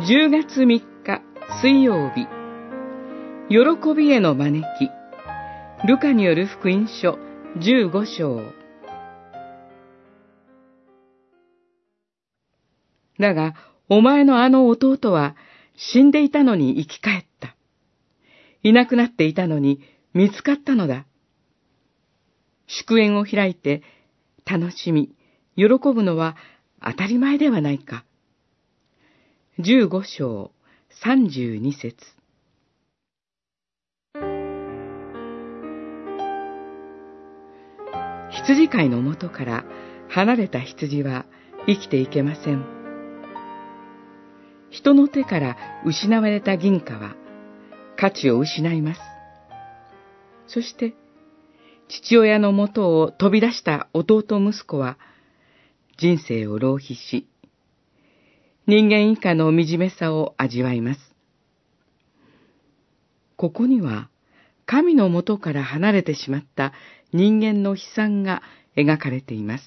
10月3日水曜日、喜びへの招き、ルカによる福音書15章。だが、お前のあの弟は死んでいたのに生き返った。いなくなっていたのに見つかったのだ。祝宴を開いて楽しみ、喜ぶのは当たり前ではないか。十五章三十二節羊飼いのもとから離れた羊は生きていけません。人の手から失われた銀貨は価値を失います。そして、父親のもとを飛び出した弟息子は人生を浪費し、人間以下の惨めさを味わいます。ここには、神のもとから離れてしまった人間の悲惨が描かれています。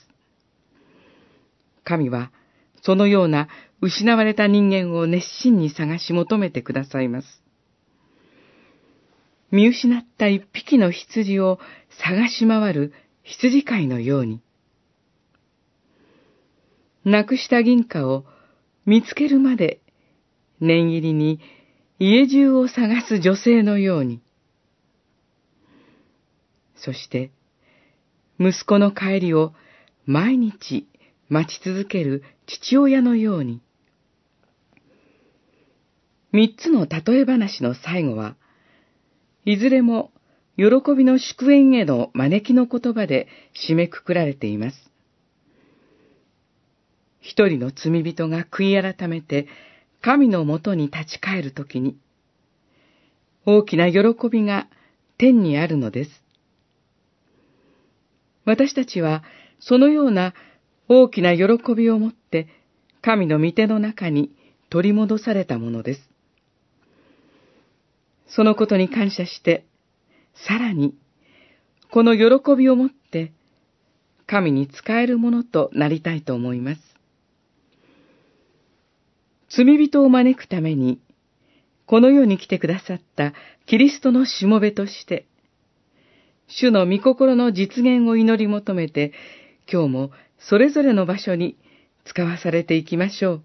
神は、そのような失われた人間を熱心に探し求めてくださいます。見失った一匹の羊を探し回る羊飼いのように、なくした銀貨を見つけるまで念入りに家中を探す女性のように。そして、息子の帰りを毎日待ち続ける父親のように。三つの例え話の最後は、いずれも喜びの祝宴への招きの言葉で締めくくられています。一人の罪人が悔い改めて神のもとに立ち返るときに、大きな喜びが天にあるのです。私たちはそのような大きな喜びを持って神の御手の中に取り戻されたものです。そのことに感謝して、さらに、この喜びを持って、神に仕えるものとなりたいと思います。罪人を招くために、この世に来てくださったキリストのしもべとして、主の御心の実現を祈り求めて、今日もそれぞれの場所に使わされていきましょう。